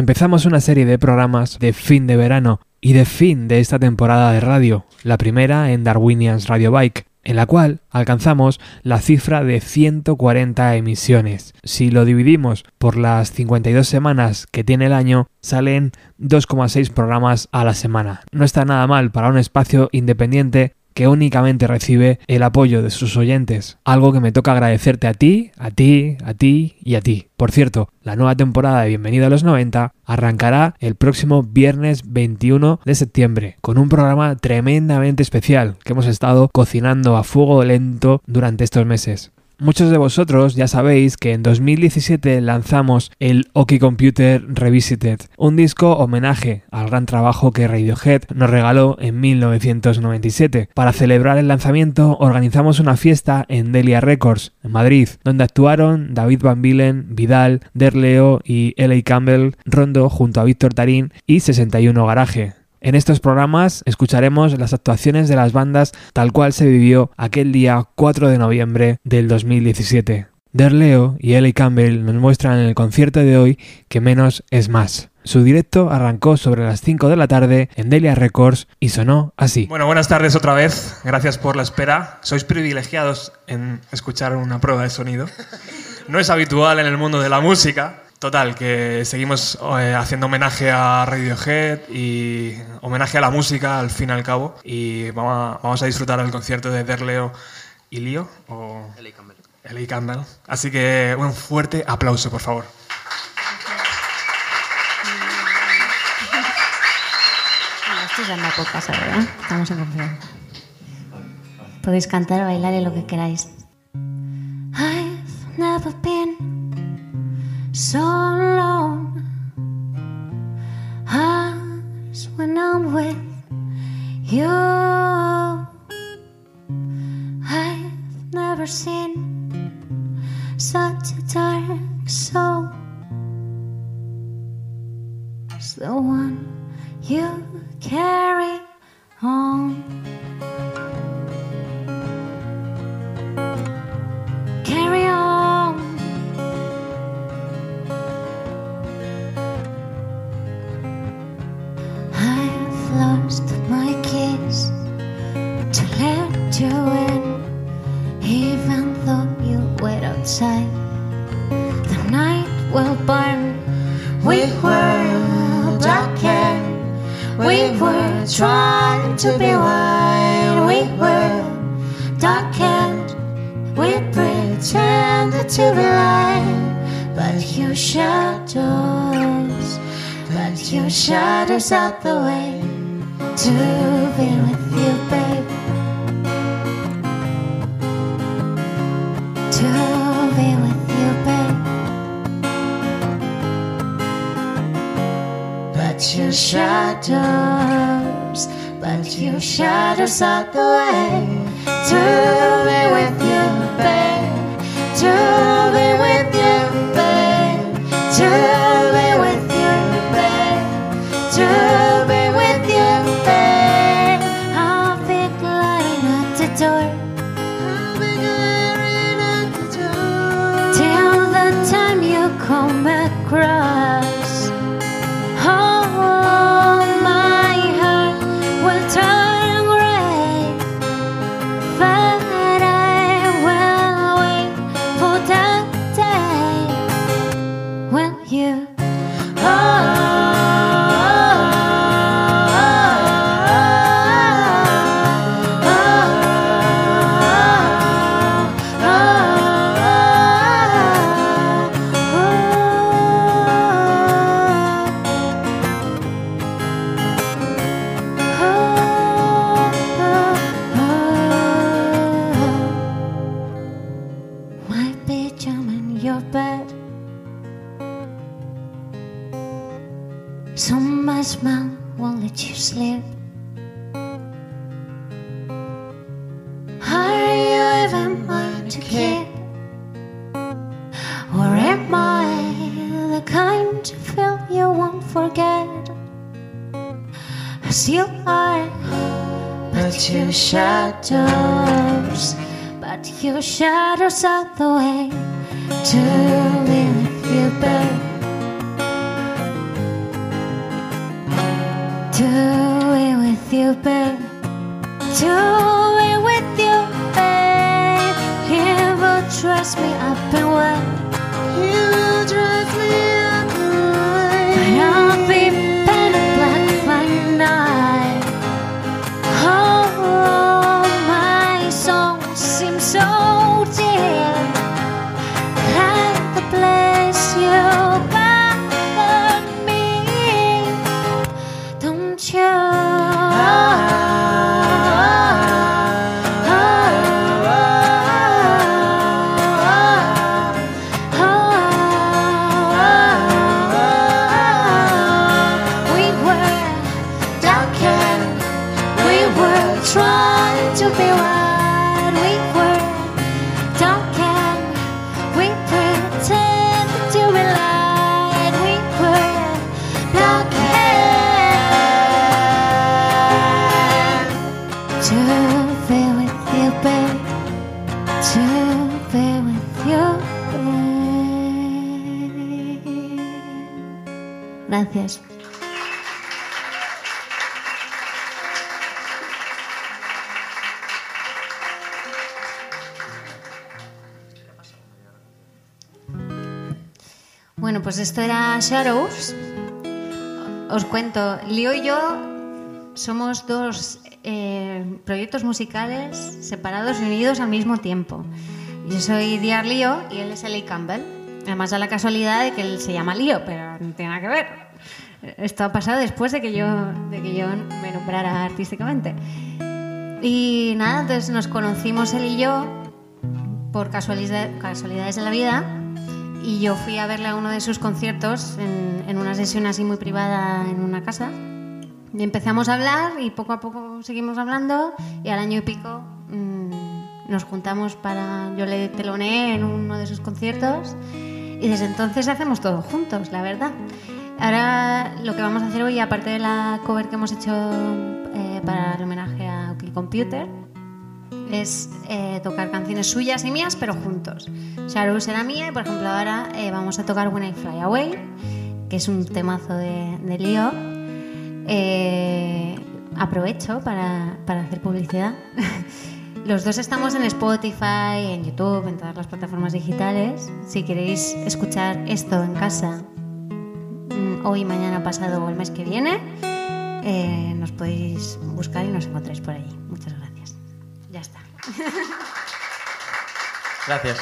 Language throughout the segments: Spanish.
empezamos una serie de programas de fin de verano y de fin de esta temporada de radio, la primera en Darwinians Radio Bike, en la cual alcanzamos la cifra de 140 emisiones. Si lo dividimos por las 52 semanas que tiene el año, salen 2,6 programas a la semana. No está nada mal para un espacio independiente que únicamente recibe el apoyo de sus oyentes, algo que me toca agradecerte a ti, a ti, a ti y a ti. Por cierto, la nueva temporada de Bienvenido a los 90 arrancará el próximo viernes 21 de septiembre con un programa tremendamente especial que hemos estado cocinando a fuego lento durante estos meses. Muchos de vosotros ya sabéis que en 2017 lanzamos el Oki Computer Revisited, un disco homenaje al gran trabajo que Radiohead nos regaló en 1997. Para celebrar el lanzamiento organizamos una fiesta en Delia Records, en Madrid, donde actuaron David Van Bilen, Vidal, Derleo y L.A. Campbell, Rondo junto a Víctor Tarín y 61 Garaje. En estos programas escucharemos las actuaciones de las bandas tal cual se vivió aquel día 4 de noviembre del 2017. Derleo y Ellie Campbell nos muestran en el concierto de hoy que menos es más. Su directo arrancó sobre las 5 de la tarde en Delia Records y sonó así. Bueno, buenas tardes otra vez. Gracias por la espera. Sois privilegiados en escuchar una prueba de sonido. No es habitual en el mundo de la música, Total, que seguimos eh, haciendo homenaje a Radiohead y homenaje a la música al fin y al cabo. Y vamos a, disfrutar del concierto de Derleo y Lío. O L.A. Campbell. L.A. Campbell. Así que un fuerte aplauso, por favor. Esto ya puede pasar, ¿verdad? Estamos en confianza. Podéis cantar, bailar y lo que queráis. I've never been so alone as when I'm with you. I've never seen such a dark soul as the one you carry on. Lost my kiss to let you in, even though you wait outside. The night will burn. We were darkened. We were trying to be white. We were darkened. We pretended to be light, but your shadows, but your shadows out the way to be with you, babe. To be with you, babe. But your shadows, but your shadows are the way to be with you, shadows are the way Os cuento, Lío y yo somos dos eh, proyectos musicales separados y unidos al mismo tiempo. Yo soy Diar Lío y él es Eli Campbell. Además da la casualidad de que él se llama Lío, pero no tiene nada que ver. Esto ha pasado después de que yo, de que yo me nombrara artísticamente. Y nada, entonces nos conocimos él y yo por casualidad- casualidades de la vida y yo fui a verle a uno de sus conciertos en, en una sesión así muy privada en una casa y empezamos a hablar y poco a poco seguimos hablando y al año y pico mm, nos juntamos para... Yo le teloneé en uno de sus conciertos y desde entonces hacemos todo juntos, la verdad. Ahora lo que vamos a hacer hoy, aparte de la cover que hemos hecho eh, para el homenaje a OK Computer, es eh, tocar canciones suyas y mías, pero juntos. Shadow será mía y, por ejemplo, ahora eh, vamos a tocar When I Fly Away, que es un temazo de, de. Eh, aprovecho para, para hacer publicidad. Los dos estamos en Spotify, en YouTube, en todas las plataformas digitales. Si queréis escuchar esto en casa, mm, hoy, mañana, pasado o el mes que viene, nos podéis buscar y nos encontráis por allí. Muchas gracias. Gracias.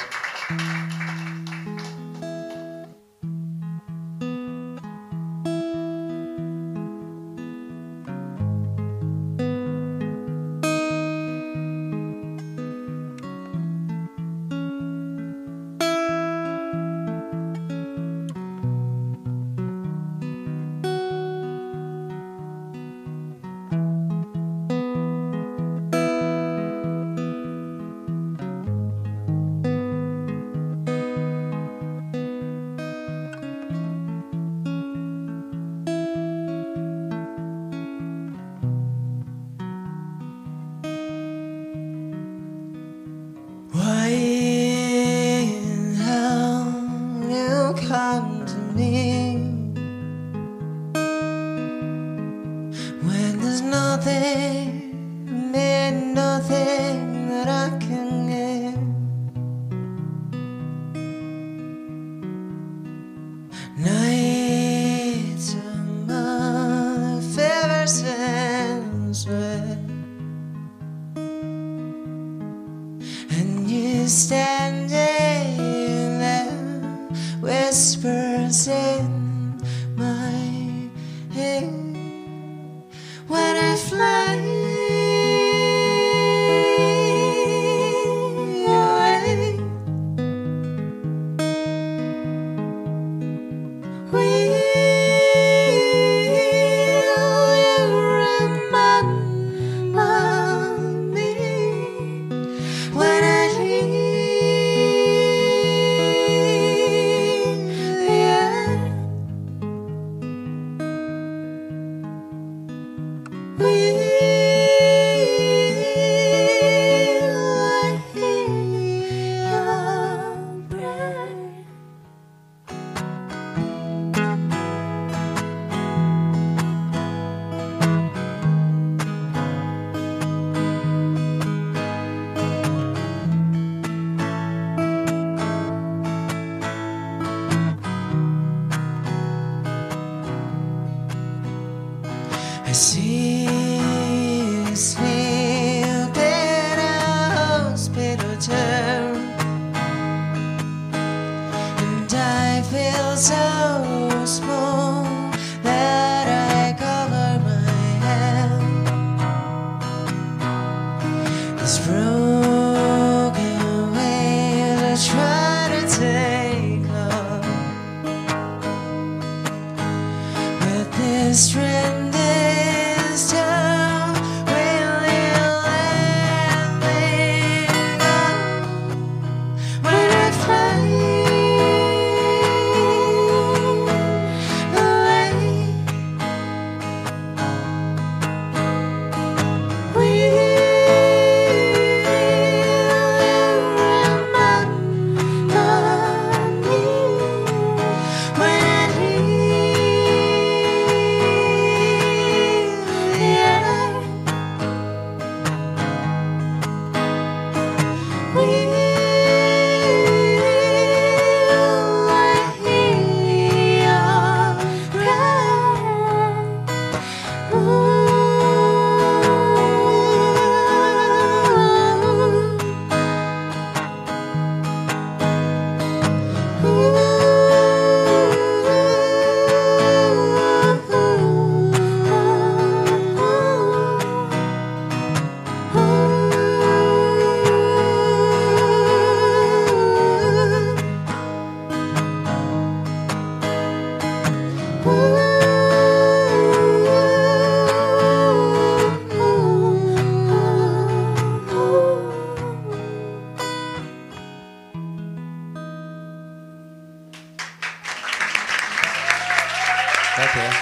Gracias.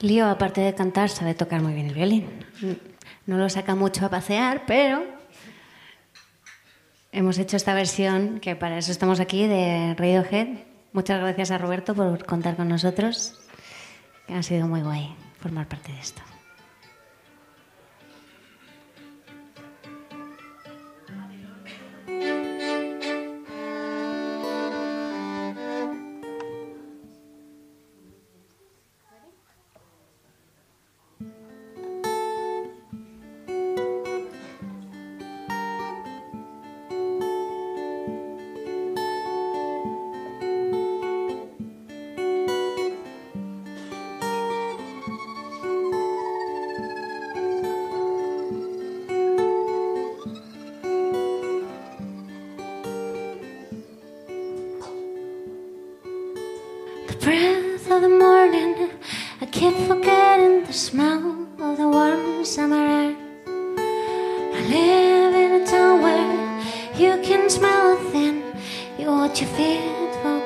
Lío, aparte de cantar, sabe tocar muy bien el violín. No lo saca mucho a pasear, pero hemos hecho esta versión, que para eso estamos aquí, de Radiohead. Muchas gracias a Roberto por contar con nosotros. Ha sido muy guay formar parte de esto.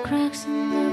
cracks in the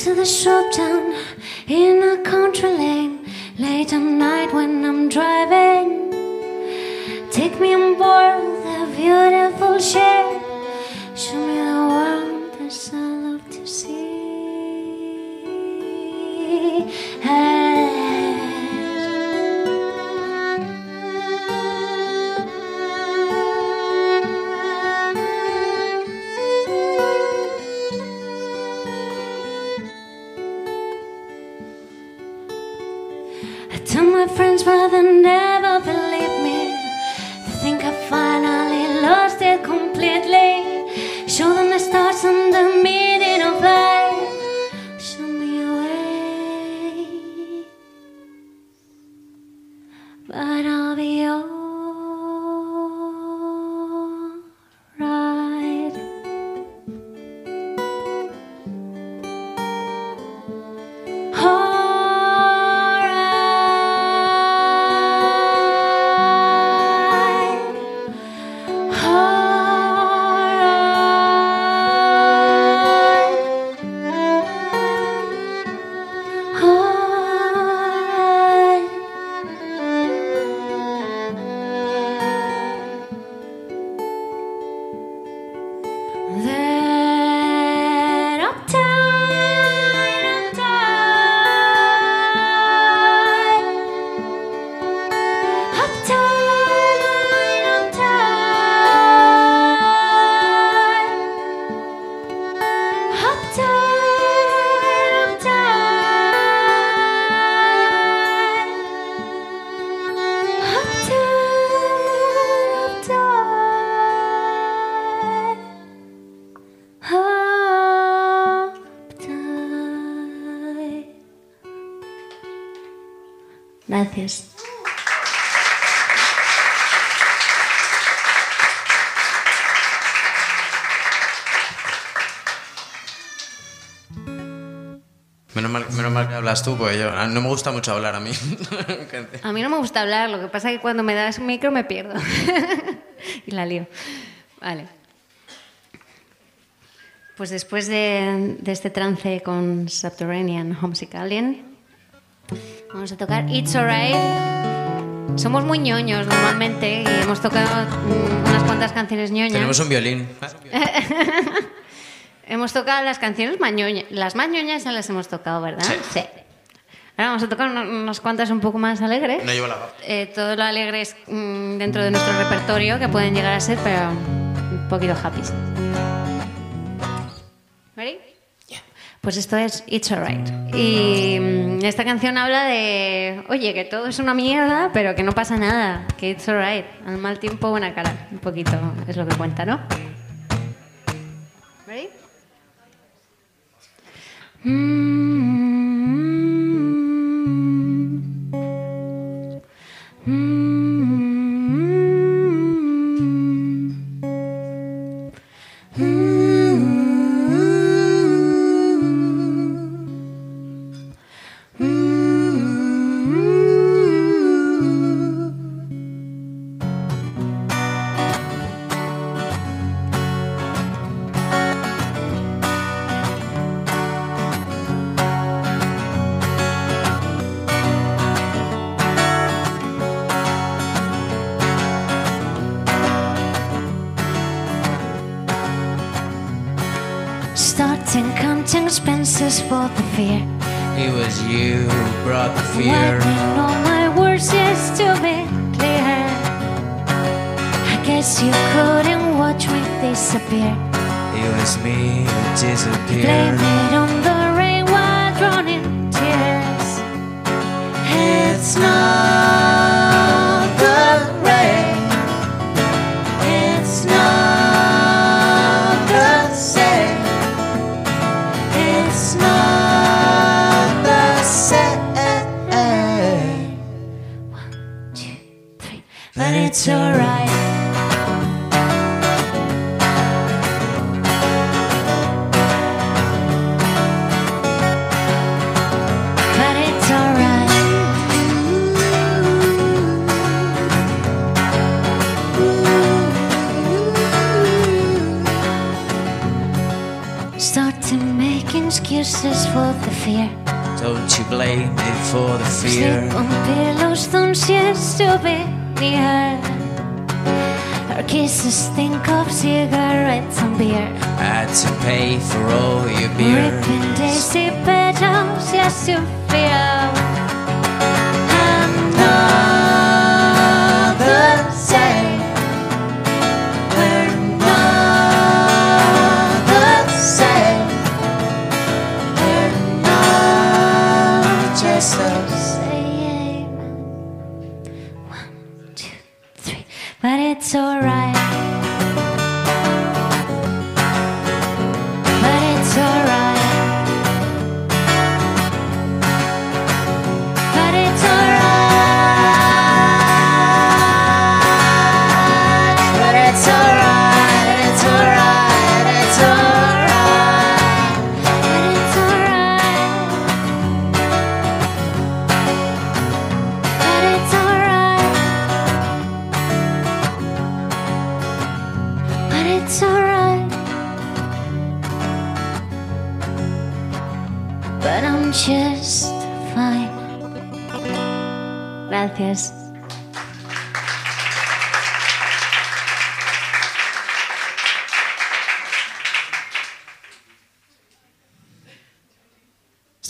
Whistle the shop down in a country lane late at night when I'm driving. Take me on board the beautiful hablas tú, porque yo, no me gusta mucho hablar a mí. A mí no me gusta hablar, lo que pasa es que cuando me das un micro me pierdo. y la lío. Vale. Pues después de, de este trance con Subterranean Homesick Alien, vamos a tocar It's Alright. Somos muy ñoños normalmente y hemos tocado mm, unas cuantas canciones ñoñas. Tenemos un violín. Hemos tocado las canciones más ñoñas. Las más ñoñas ya las hemos tocado, ¿verdad? Sí. Ahora vamos a tocar unas cuantas un poco más alegres. No llevo la. Eh, todo lo alegre es mm, dentro de nuestro repertorio, que pueden llegar a ser, pero un poquito happy. ¿Ready? Pues esto es It's Alright. Y mm, esta canción habla de, oye, que todo es una mierda, pero que no pasa nada, que It's Alright. Al mal tiempo, buena cara. Un poquito es lo que cuenta, ¿no? ¿Ready? Hmm. Expenses for the fear. It was you who brought the fear. Wiping all my words just to be clear. I guess you couldn't watch me disappear. It was me who disappeared. Blame it on the rain while drowning tears. It's not Don't you blame me for the fear. Sleep on pillows, don't used to be near. Our kisses think of cigarettes and beer. Had to pay for all your beer. Ripping daisy petals, yes, you feel. Another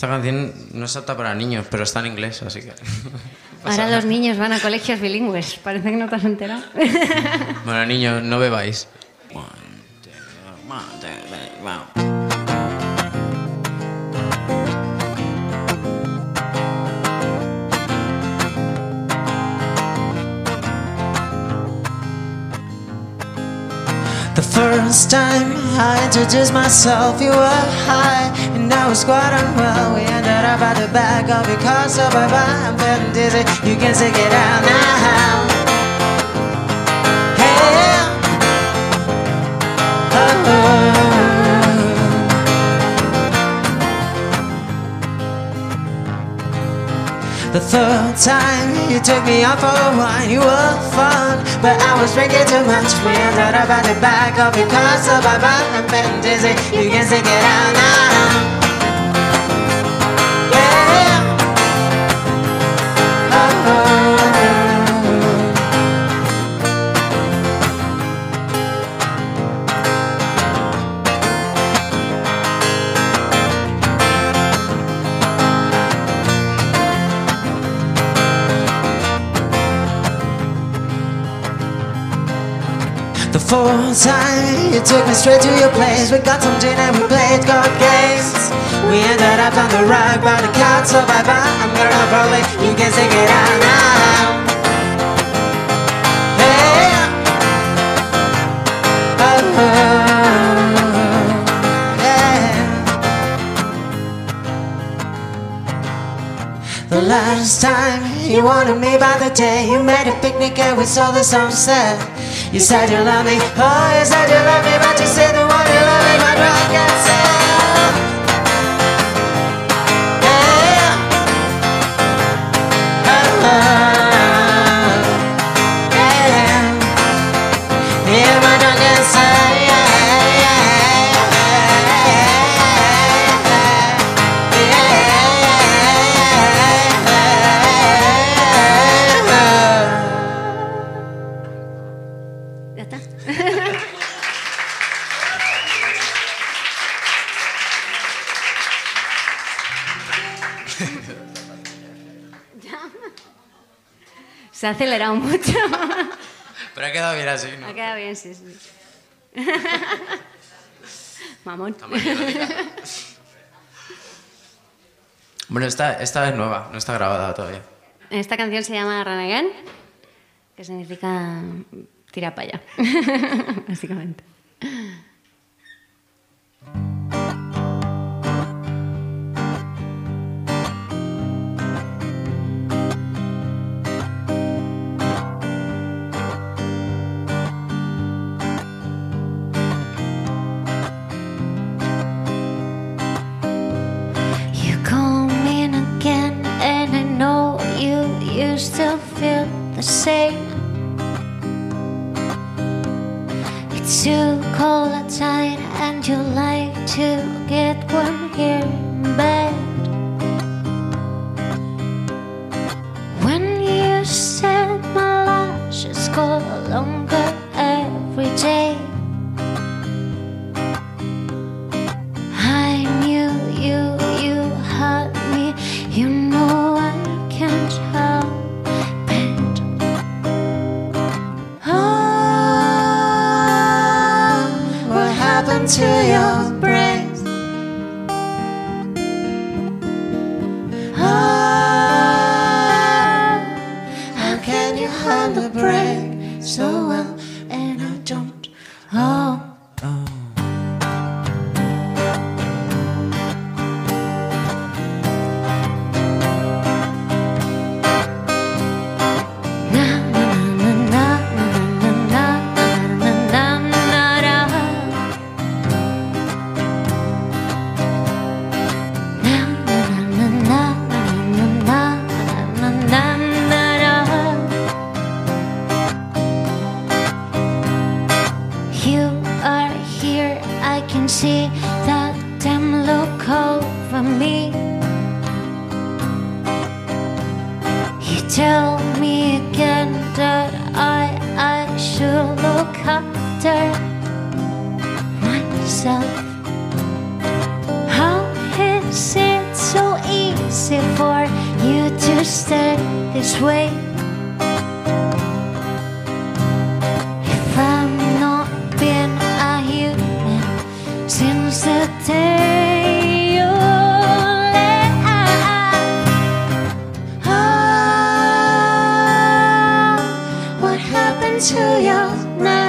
Esta canción no es apta para niños, pero está en inglés, así que. Ahora los niños van a colegios bilingües. Parece que no te has enterado. Bueno, niños, no bebáis. First time I introduced myself, you were high, and I was quite unwell. We ended up at the back of your car, so bye bye. I'm feeling dizzy. You can take it out now. The third time you took me out for a wine, you were fun, but I was drinking too much. We ended up at the back of your car, so bye bye. I'm feeling dizzy. You can take it out now. The time you took me straight to your place. We got some gin and we played card games. We ended up on the rug by the couch, so bye bye. I'm gonna probably you can take it out now. Hey. Oh, yeah. The last time you wanted me by the day You made a picnic and we saw the sunset You said you love me, oh you said you love me But you said the one you love me my drunk yourself Yeah. Oh, yeah Se ha acelerado mucho. Pero ha quedado bien así, ¿no? Ha quedado bien, sí, sí. Mamón. Bueno, esta, esta es nueva, no está grabada todavía. Esta canción se llama Run Again, que significa tira para allá, básicamente. still feel the same. It's too cold outside and you like to get warm here in bed. to your brain. 就要。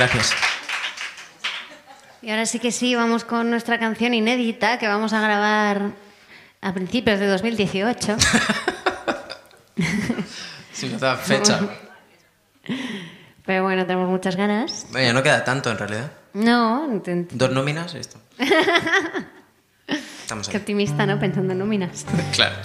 Gracias. Y ahora sí que sí, vamos con nuestra canción inédita que vamos a grabar a principios de 2018. sí, no da fecha. Pero bueno, tenemos muchas ganas. Bueno, no queda tanto en realidad. No, dos nóminas esto. Estamos Qué optimista, ¿no? Pensando en nóminas. claro.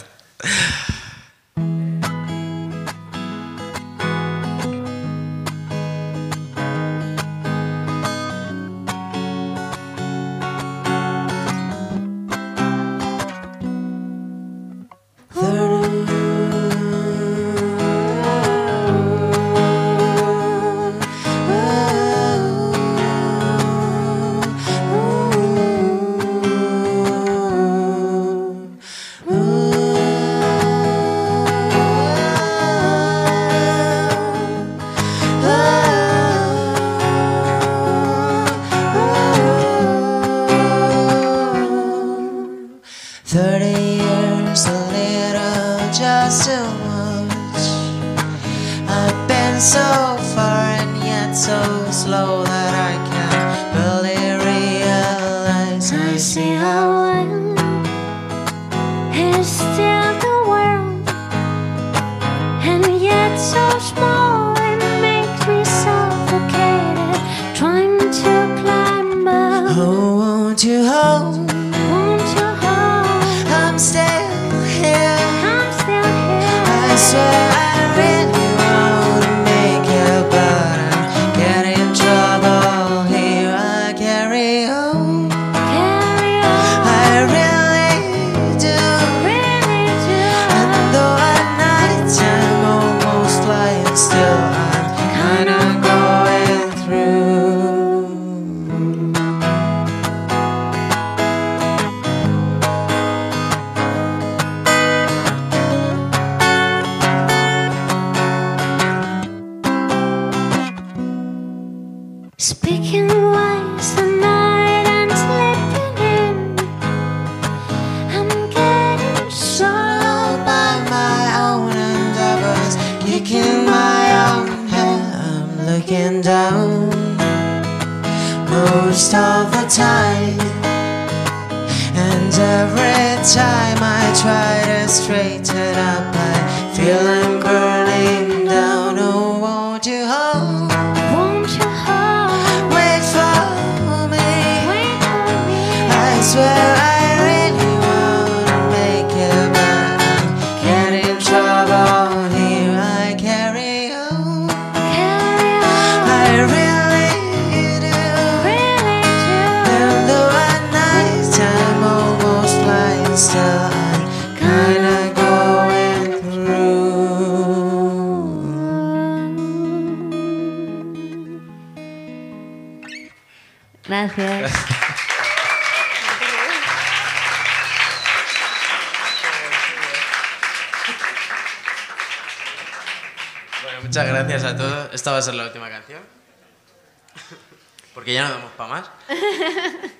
Muchas gracias a todos. Esta va a ser la última canción. Porque ya no damos para más.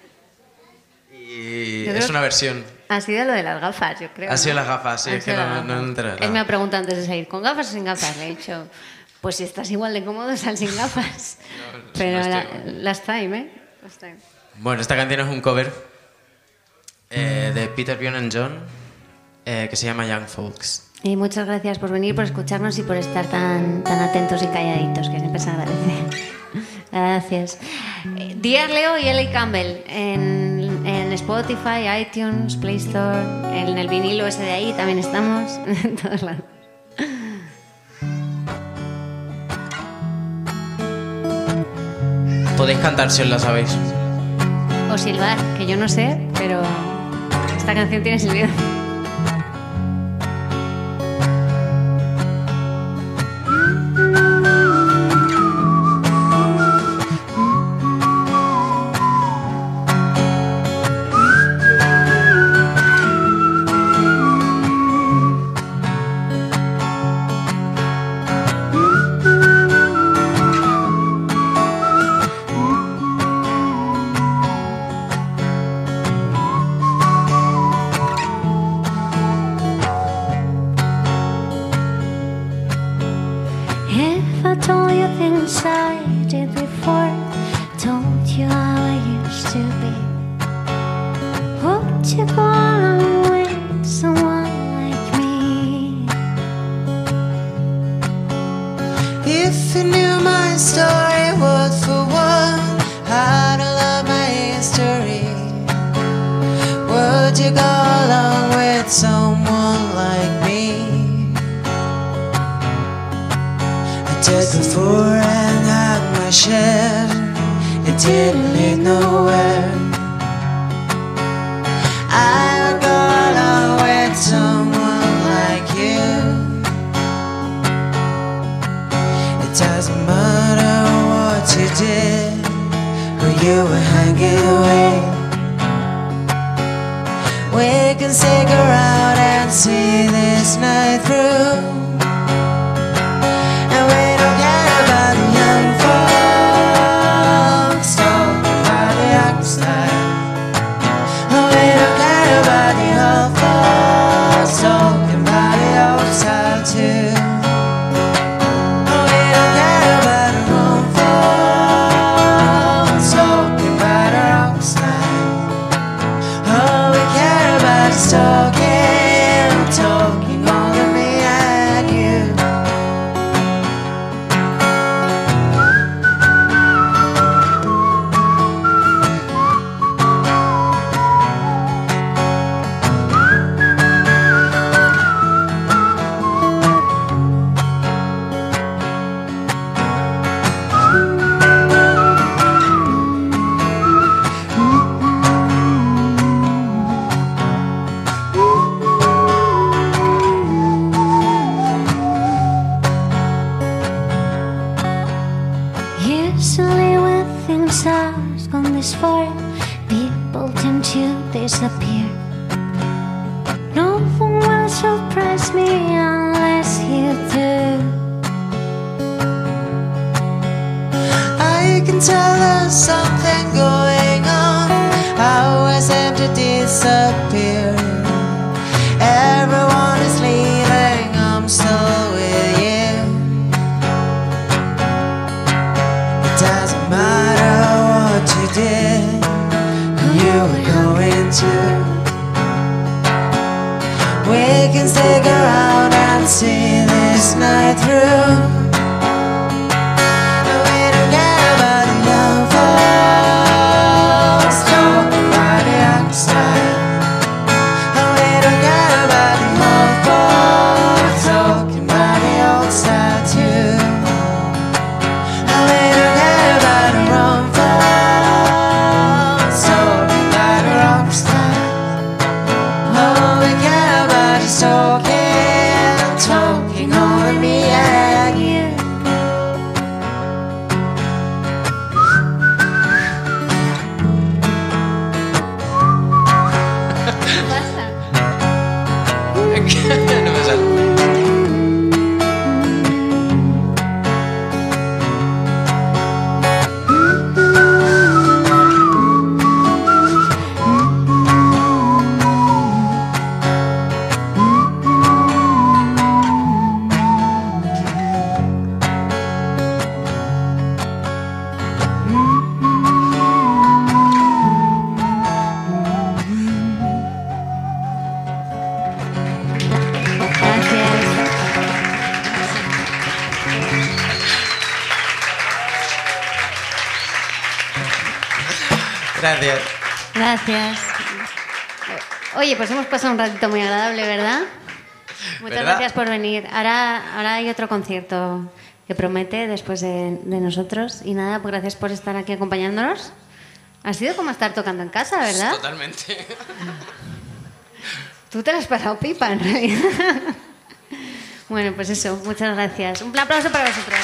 Y es una versión. Ha sido lo de las gafas, yo creo. Ha sido ¿no? las gafas, sí, es que no- no. Él me ha preguntado antes de salir, ¿con gafas o sin gafas? Le he dicho, pues si estás igual de cómodo, sal sin gafas. No, no Pero estoy la- last time, ¿eh? Last time. Bueno, esta canción es un cover eh, de Peter Bjorn and John eh, que se llama Young Folks. Y muchas gracias por venir, por escucharnos y por estar tan, tan atentos y calladitos, que siempre se agradece. Gracias. Dear Leo y Ellie Campbell en, en Spotify, iTunes, Play Store, en el vinilo ese de ahí también estamos, en todos lados. Podéis cantar si os la sabéis. O silbar, que yo no sé, pero esta canción tiene silbido. Doesn't matter what you did, who you were hanging with. We can stick around and see this night through. Until to disappear No one will surprise me unless you do. I can tell there's something going on. Hours seem to disappear? Everyone is leaving, I'm so did. We can stick around and see this night through. Hemos pasado un ratito muy agradable, ¿verdad? Muchas ¿Verdad? gracias por venir. Ahora, ahora hay otro concierto que promete después de, de nosotros. Y nada, pues gracias por estar aquí acompañándonos. Ha sido como estar tocando en casa, ¿verdad? Totalmente. Tú te lo has pasado pipa, en realidad. bueno, pues eso, muchas gracias. Un aplauso para vosotros.